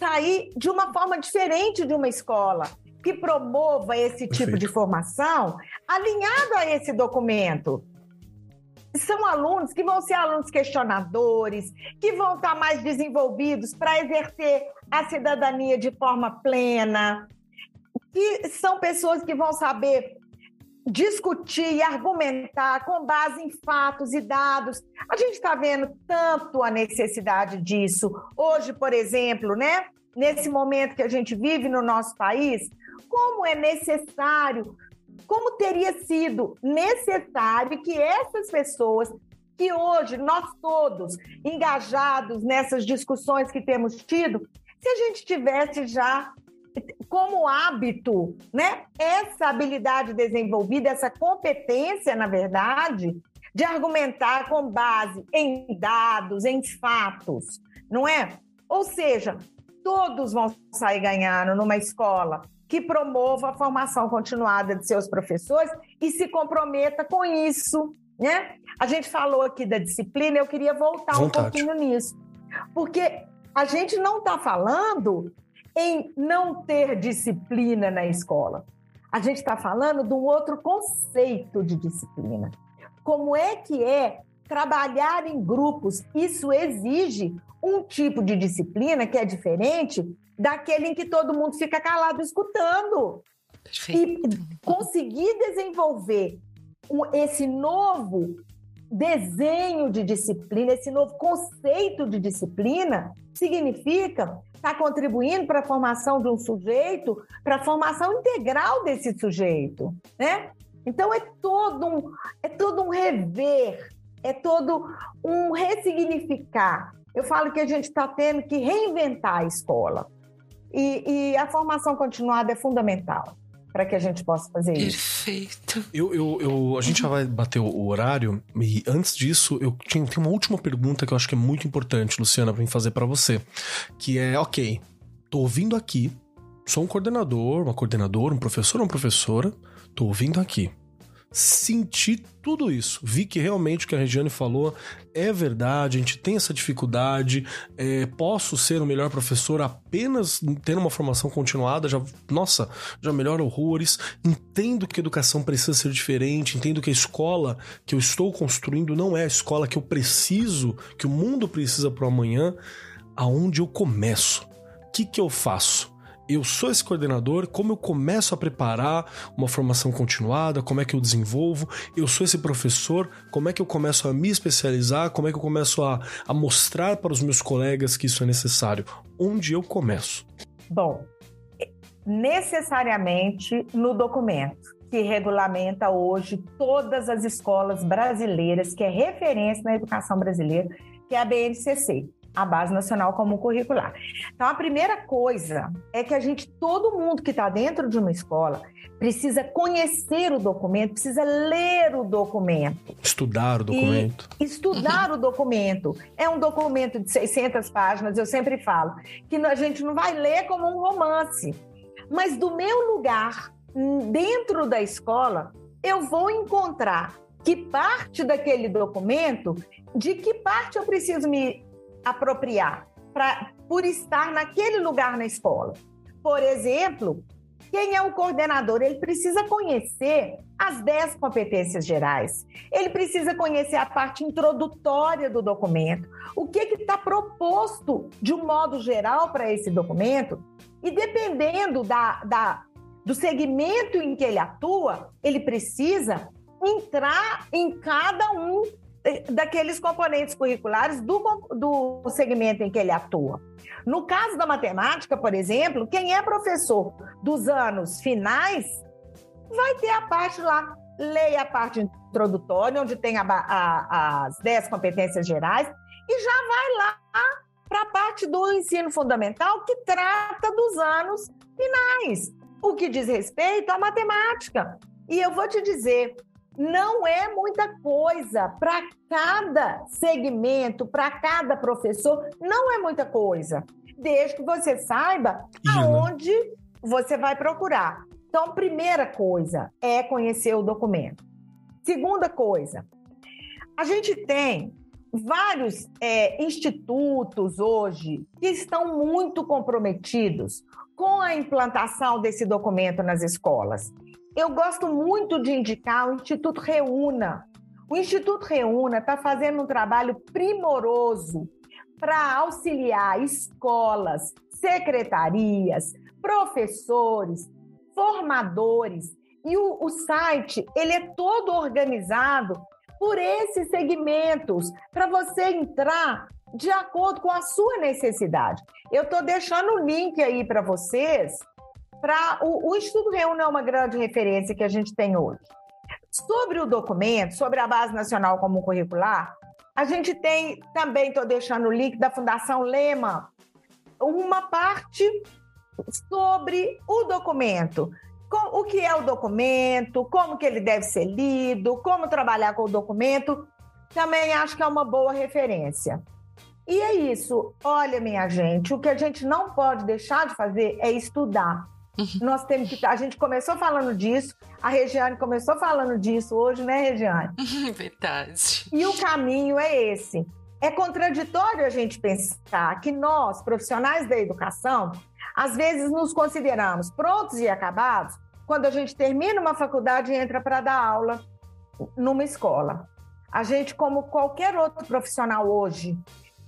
sair de uma forma diferente de uma escola que promova esse tipo Perfeito. de formação alinhado a esse documento. São alunos que vão ser alunos questionadores, que vão estar mais desenvolvidos para exercer a cidadania de forma plena, que são pessoas que vão saber discutir e argumentar com base em fatos e dados. A gente está vendo tanto a necessidade disso. Hoje, por exemplo, né? Nesse momento que a gente vive no nosso país, como é necessário, como teria sido necessário que essas pessoas que hoje nós todos engajados nessas discussões que temos tido, se a gente tivesse já como hábito, né, essa habilidade desenvolvida, essa competência, na verdade, de argumentar com base em dados, em fatos, não é? Ou seja, todos vão sair ganhando numa escola que promova a formação continuada de seus professores e se comprometa com isso, né? A gente falou aqui da disciplina, eu queria voltar Vontade. um pouquinho nisso, porque a gente não está falando em não ter disciplina na escola. A gente está falando de um outro conceito de disciplina. Como é que é trabalhar em grupos? Isso exige um tipo de disciplina que é diferente daquele em que todo mundo fica calado escutando. Perfeito. E conseguir desenvolver esse novo desenho de disciplina, esse novo conceito de disciplina, significa estar contribuindo para a formação de um sujeito, para a formação integral desse sujeito, né? Então é todo um, é todo um rever, é todo um ressignificar. Eu falo que a gente está tendo que reinventar a escola. E, e, a formação continuada é fundamental para que a gente possa fazer Perfeito. isso. Perfeito. Eu, eu, eu, a gente já vai bater o horário, e antes disso, eu tenho, tenho uma última pergunta que eu acho que é muito importante, Luciana, para mim fazer para você. Que é, ok, tô ouvindo aqui, sou um coordenador, uma coordenadora, um professor ou uma professora, tô ouvindo aqui senti tudo isso. Vi que realmente o que a Regiane falou é verdade, a gente tem essa dificuldade. É, posso ser o melhor professor apenas tendo uma formação continuada, já, nossa, já melhora horrores. Entendo que a educação precisa ser diferente, entendo que a escola que eu estou construindo não é a escola que eu preciso, que o mundo precisa para o amanhã. Aonde eu começo? O que, que eu faço? Eu sou esse coordenador, como eu começo a preparar uma formação continuada, como é que eu desenvolvo, eu sou esse professor, como é que eu começo a me especializar, como é que eu começo a, a mostrar para os meus colegas que isso é necessário. Onde eu começo? Bom, necessariamente no documento que regulamenta hoje todas as escolas brasileiras, que é referência na educação brasileira, que é a BNCC a Base Nacional Comum Curricular. Então, a primeira coisa é que a gente, todo mundo que está dentro de uma escola, precisa conhecer o documento, precisa ler o documento. Estudar o documento. E estudar o documento. É um documento de 600 páginas, eu sempre falo, que a gente não vai ler como um romance. Mas do meu lugar, dentro da escola, eu vou encontrar que parte daquele documento, de que parte eu preciso me apropriar pra, por estar naquele lugar na escola. Por exemplo, quem é o coordenador? Ele precisa conhecer as 10 competências gerais. Ele precisa conhecer a parte introdutória do documento, o que está proposto de um modo geral para esse documento. E dependendo da, da, do segmento em que ele atua, ele precisa entrar em cada um daqueles componentes curriculares do, do segmento em que ele atua. No caso da matemática, por exemplo, quem é professor dos anos finais vai ter a parte lá, leia a parte introdutória, onde tem a, a, as 10 competências gerais, e já vai lá para a parte do ensino fundamental, que trata dos anos finais, o que diz respeito à matemática. E eu vou te dizer, não é muita coisa para cada segmento, para cada professor, não é muita coisa. Desde que você saiba aonde você vai procurar. Então, primeira coisa é conhecer o documento. Segunda coisa, a gente tem vários é, institutos hoje que estão muito comprometidos com a implantação desse documento nas escolas. Eu gosto muito de indicar o Instituto Reúna. O Instituto Reúna está fazendo um trabalho primoroso para auxiliar escolas, secretarias, professores, formadores. E o, o site ele é todo organizado por esses segmentos para você entrar de acordo com a sua necessidade. Eu estou deixando o link aí para vocês para o, o Estudo Reúne é uma grande referência que a gente tem hoje. Sobre o documento, sobre a Base Nacional Comum Curricular, a gente tem também, estou deixando o link da Fundação Lema, uma parte sobre o documento. O que é o documento, como que ele deve ser lido, como trabalhar com o documento, também acho que é uma boa referência. E é isso. Olha, minha gente, o que a gente não pode deixar de fazer é estudar. Uhum. Nós temos que. A gente começou falando disso, a Regiane começou falando disso hoje, né, Regiane? [laughs] Verdade. E o caminho é esse. É contraditório a gente pensar que nós, profissionais da educação, às vezes nos consideramos prontos e acabados quando a gente termina uma faculdade e entra para dar aula numa escola. A gente, como qualquer outro profissional hoje,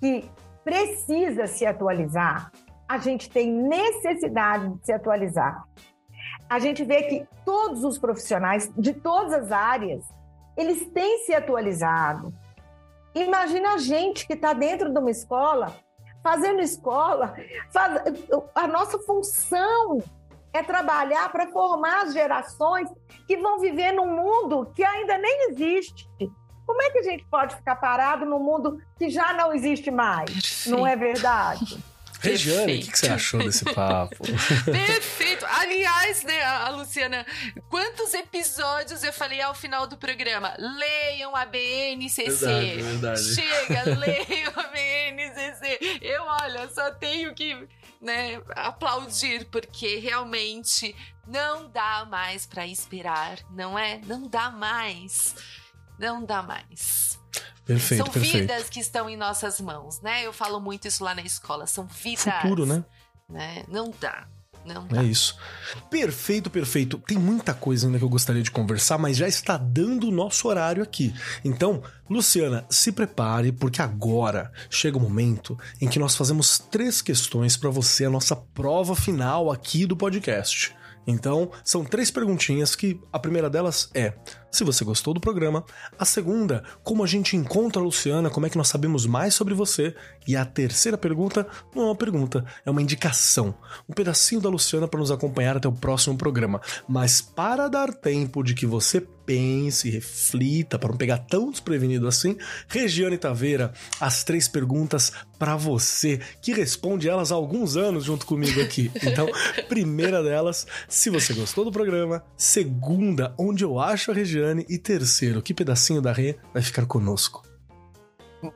que precisa se atualizar, a gente tem necessidade de se atualizar. A gente vê que todos os profissionais de todas as áreas, eles têm se atualizado. Imagina a gente que está dentro de uma escola, fazendo escola, faz... a nossa função é trabalhar para formar as gerações que vão viver num mundo que ainda nem existe. Como é que a gente pode ficar parado no mundo que já não existe mais? Perfeito. Não é verdade? [laughs] Regiane, o que, que, você achou desse papo? [laughs] Perfeito. Aliás, né, a Luciana, quantos episódios eu falei ao final do programa? Leiam a BNCC. Verdade, verdade. Chega, [laughs] leiam a BNCC. Eu, olha, só tenho que né, aplaudir, porque realmente não dá mais para esperar, não é? Não dá mais. Não dá mais. Perfeito, São perfeito. vidas que estão em nossas mãos, né? Eu falo muito isso lá na escola. São vidas. Futuro, né? né? Não dá. Não dá. É isso. Perfeito, perfeito. Tem muita coisa ainda que eu gostaria de conversar, mas já está dando o nosso horário aqui. Então, Luciana, se prepare, porque agora chega o momento em que nós fazemos três questões para você, a nossa prova final aqui do podcast. Então, são três perguntinhas que a primeira delas é: se você gostou do programa, a segunda, como a gente encontra a Luciana, como é que nós sabemos mais sobre você, e a terceira pergunta não é uma pergunta, é uma indicação, um pedacinho da Luciana para nos acompanhar até o próximo programa. Mas para dar tempo de que você pense, reflita, para não pegar tão desprevenido assim, Regiane Taveira, as três perguntas para você, que responde elas há alguns anos junto comigo aqui. [laughs] Então, primeira delas, se você gostou do programa, segunda, onde eu acho a Regiane e terceiro, que pedacinho da Rê vai ficar conosco.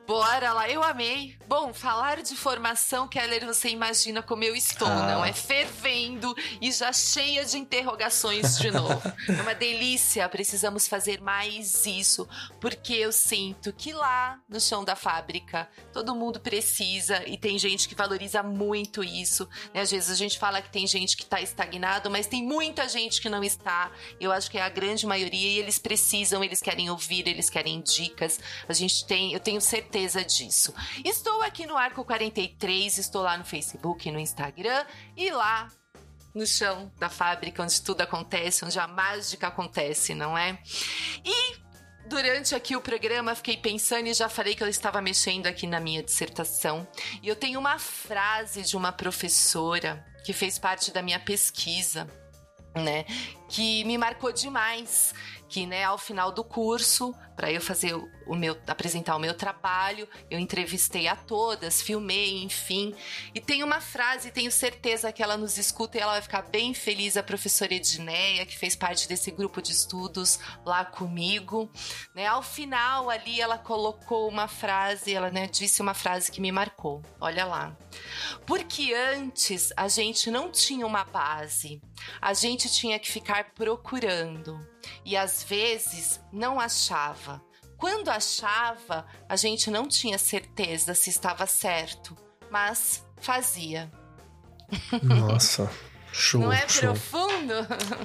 Bora lá, eu amei. Bom, falar de formação, Keller, você imagina como eu estou, ah. não é? Fervendo e já cheia de interrogações de novo. [laughs] é uma delícia, precisamos fazer mais isso, porque eu sinto que lá no chão da fábrica todo mundo precisa e tem gente que valoriza muito isso. Né? Às vezes a gente fala que tem gente que está estagnado, mas tem muita gente que não está. Eu acho que é a grande maioria e eles precisam, eles querem ouvir, eles querem dicas. A gente tem, eu tenho certeza certeza disso. Estou aqui no Arco 43, estou lá no Facebook no Instagram e lá no chão da fábrica onde tudo acontece, onde a mágica acontece, não é? E durante aqui o programa fiquei pensando e já falei que eu estava mexendo aqui na minha dissertação. E eu tenho uma frase de uma professora que fez parte da minha pesquisa, né? Que me marcou demais que, né, ao final do curso, para eu fazer o meu apresentar o meu trabalho, eu entrevistei a todas, filmei, enfim. E tem uma frase, tenho certeza que ela nos escuta e ela vai ficar bem feliz, a professora Edneia, que fez parte desse grupo de estudos lá comigo, né? Ao final ali ela colocou uma frase, ela, né, disse uma frase que me marcou. Olha lá. Porque antes a gente não tinha uma base. A gente tinha que ficar procurando e às vezes não achava. Quando achava, a gente não tinha certeza se estava certo, mas fazia. Nossa. Show, Não é show. profundo?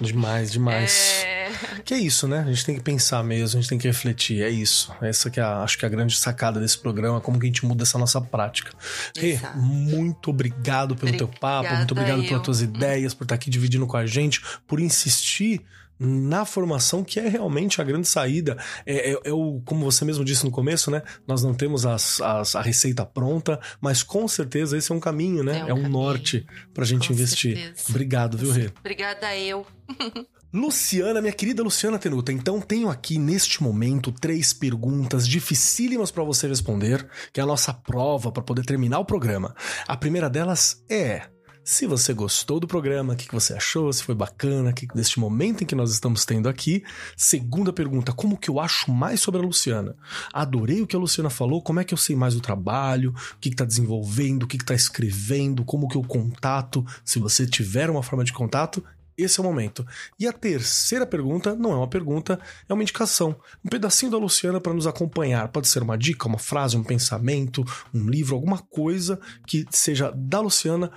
Demais, demais. É... Que é isso, né? A gente tem que pensar mesmo, a gente tem que refletir. É isso. Essa que é a, acho que é a grande sacada desse programa, como que a gente muda essa nossa prática. Rê, muito obrigado pelo Obrigada teu papo, muito obrigado eu. pelas tuas ideias, por estar aqui dividindo com a gente, por insistir na formação, que é realmente a grande saída. É, é, é, o, como você mesmo disse no começo, né? Nós não temos as, as, a receita pronta, mas com certeza esse é um caminho, né? É um, é um norte pra gente com investir. Certeza. Obrigado, viu, Rê? Obrigada eu. [laughs] Luciana, minha querida Luciana Tenuta, então tenho aqui neste momento três perguntas dificílimas para você responder, que é a nossa prova para poder terminar o programa. A primeira delas é: se você gostou do programa, o que, você achou, se foi bacana, que, deste momento em que nós estamos tendo aqui. Segunda pergunta, como que eu acho mais sobre a Luciana? Adorei o que a Luciana falou, como é que eu sei mais do trabalho, o que está desenvolvendo, o que está escrevendo, como que eu contato, se você tiver uma forma de contato, esse é o momento. E a terceira pergunta não é uma pergunta, é uma indicação. Um pedacinho da Luciana para nos acompanhar. Pode ser uma dica, uma frase, um pensamento, um livro, alguma coisa que seja da Luciana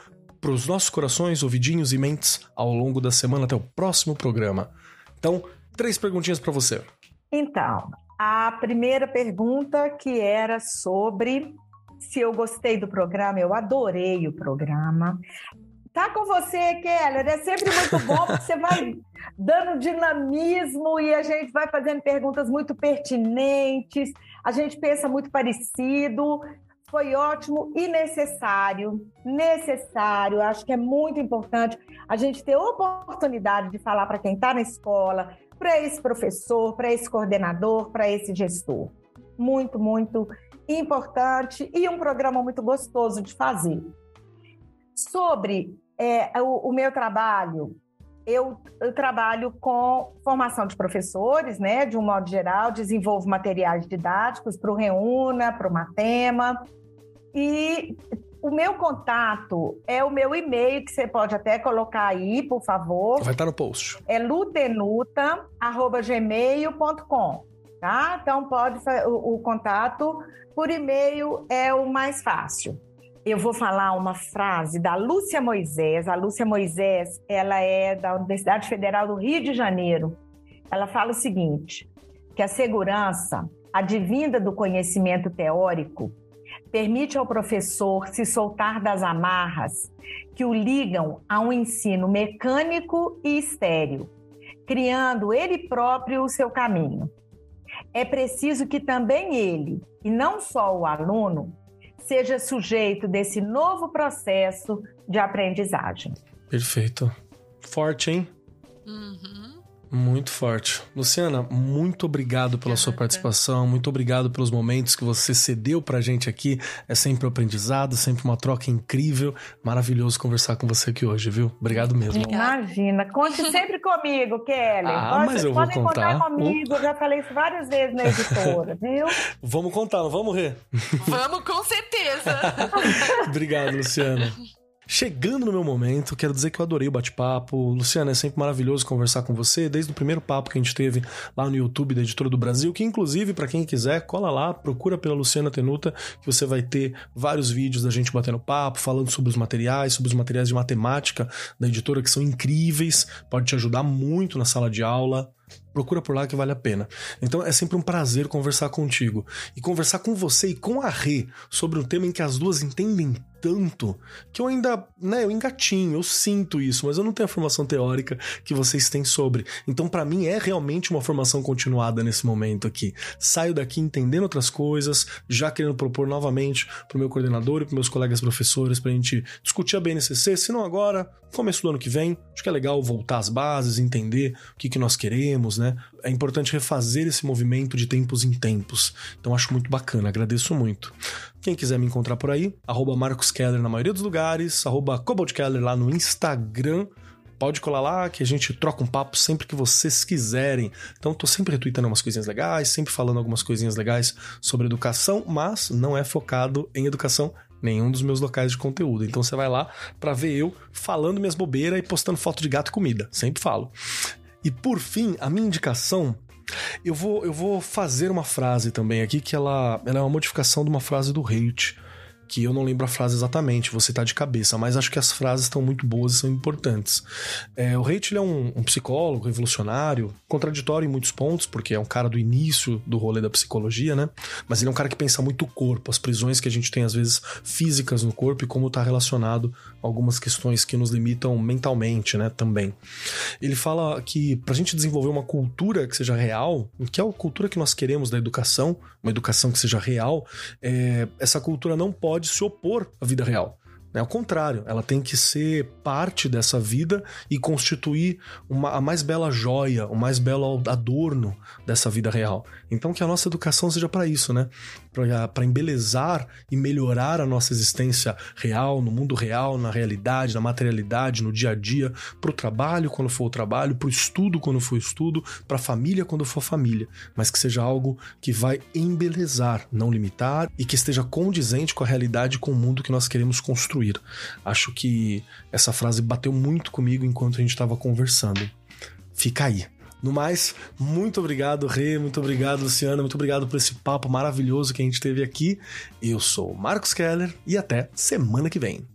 para os nossos corações, ouvidinhos e mentes ao longo da semana até o próximo programa. Então, três perguntinhas para você. Então, a primeira pergunta que era sobre se eu gostei do programa, eu adorei o programa. Tá com você, Keller. É sempre muito bom, porque você vai dando dinamismo e a gente vai fazendo perguntas muito pertinentes, a gente pensa muito parecido foi ótimo e necessário. Necessário, acho que é muito importante a gente ter oportunidade de falar para quem está na escola, para esse professor, para esse coordenador, para esse gestor. Muito, muito importante e um programa muito gostoso de fazer. Sobre é, o, o, meu trabalho, eu, eu, trabalho com formação de professores, né, de um modo geral, desenvolvo materiais didáticos para o Reúna, para o Matema, e o meu contato é o meu e-mail, que você pode até colocar aí, por favor. Vai estar no post. É lutenuta.gmail.com, tá? Então pode o, o contato por e-mail é o mais fácil. Eu vou falar uma frase da Lúcia Moisés. A Lúcia Moisés, ela é da Universidade Federal do Rio de Janeiro. Ela fala o seguinte: que a segurança, advinda do conhecimento teórico, permite ao professor se soltar das amarras que o ligam a um ensino mecânico e estéril, criando ele próprio o seu caminho. É preciso que também ele, e não só o aluno, seja sujeito desse novo processo de aprendizagem. Perfeito. Forte, hein? Uhum. Muito forte. Luciana, muito obrigado pela sua participação, muito obrigado pelos momentos que você cedeu pra gente aqui. É sempre um aprendizado, sempre uma troca incrível. Maravilhoso conversar com você aqui hoje, viu? Obrigado mesmo. Imagina, conte sempre comigo, Kelly. Ah, Pode, mas eu vou contar. contar comigo, eu já falei isso várias vezes na editora, [laughs] viu? Vamos contar, não vamos, Rê? Vamos, com certeza. [laughs] obrigado, Luciana. Chegando no meu momento, quero dizer que eu adorei o bate-papo. Luciana, é sempre maravilhoso conversar com você, desde o primeiro papo que a gente teve lá no YouTube da Editora do Brasil, que inclusive, para quem quiser, cola lá, procura pela Luciana Tenuta, que você vai ter vários vídeos da gente batendo papo, falando sobre os materiais, sobre os materiais de matemática da editora, que são incríveis, pode te ajudar muito na sala de aula. Procura por lá que vale a pena. Então é sempre um prazer conversar contigo. E conversar com você e com a Rê sobre um tema em que as duas entendem tanto que eu ainda, né, eu engatinho, eu sinto isso, mas eu não tenho a formação teórica que vocês têm sobre. Então, para mim, é realmente uma formação continuada nesse momento aqui. Saio daqui entendendo outras coisas, já querendo propor novamente pro meu coordenador e pros meus colegas professores pra gente discutir a BNCC, se não agora, começo do ano que vem. Acho que é legal voltar às bases, entender o que, que nós queremos, né? É importante refazer esse movimento de tempos em tempos. Então, acho muito bacana, agradeço muito. Quem quiser me encontrar por aí, arroba Marcos Keller na maioria dos lugares, arroba Cobalt Keller lá no Instagram. Pode colar lá que a gente troca um papo sempre que vocês quiserem. Então, tô sempre retweetando umas coisinhas legais, sempre falando algumas coisinhas legais sobre educação, mas não é focado em educação nenhum dos meus locais de conteúdo. Então você vai lá para ver eu falando minhas bobeiras e postando foto de gato e comida. Sempre falo. E por fim, a minha indicação eu vou, eu vou fazer uma frase também aqui que ela, ela é uma modificação de uma frase do Hate que eu não lembro a frase exatamente, vou citar de cabeça, mas acho que as frases estão muito boas e são importantes. É, o Haidt é um, um, psicólogo revolucionário, contraditório em muitos pontos, porque é um cara do início do rolê da psicologia, né? Mas ele é um cara que pensa muito o corpo, as prisões que a gente tem às vezes físicas no corpo e como está relacionado algumas questões que nos limitam mentalmente, né? Também. Ele fala que para a gente desenvolver uma cultura que seja real, que é a cultura que nós queremos da educação, uma educação que seja real, é, essa cultura não pode se opor à vida real. É ao contrário, ela tem que ser parte dessa vida e constituir uma, a mais bela joia, o mais belo adorno dessa vida real. Então que a nossa educação seja para isso, né? Para embelezar e melhorar a nossa existência real, no mundo real, na realidade, na materialidade, no dia a dia, para o trabalho quando for o trabalho, para o estudo quando for estudo, para a família quando for família, mas que seja algo que vai embelezar, não limitar e que esteja condizente com a realidade, com o mundo que nós queremos construir. Acho que essa frase bateu muito comigo enquanto a gente estava conversando. Fica aí. No mais, muito obrigado, Rê, muito obrigado, Luciana, muito obrigado por esse papo maravilhoso que a gente teve aqui. Eu sou Marcos Keller e até semana que vem.